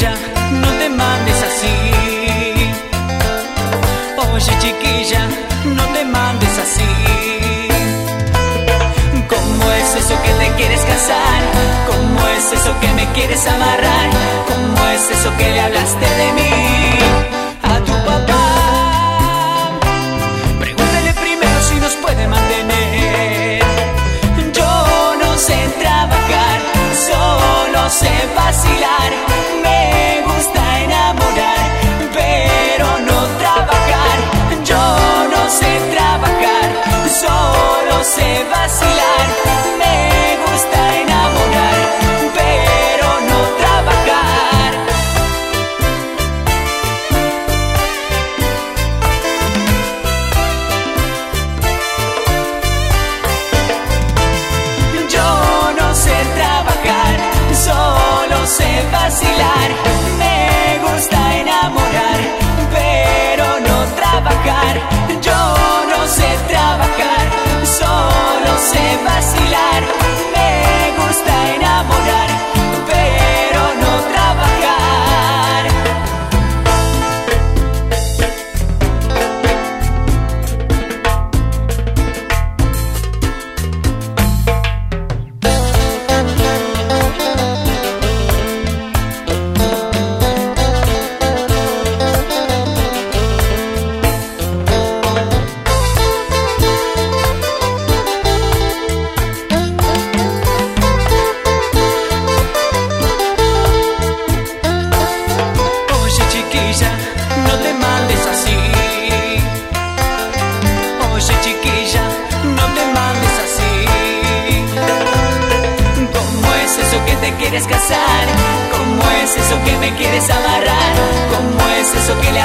chiquilla, no te mandes así. Oye, chiquilla, no te mandes así. ¿Cómo es eso que te quieres casar? ¿Cómo es eso que me quieres amarrar? ¿Cómo es eso que le hablaste de mí a tu papá? Pregúntale primero si nos puede mantener. Yo no sé trabajar, solo sé vacilar. Quieres casar? ¿Cómo es eso que me quieres amarrar? ¿Cómo es eso que le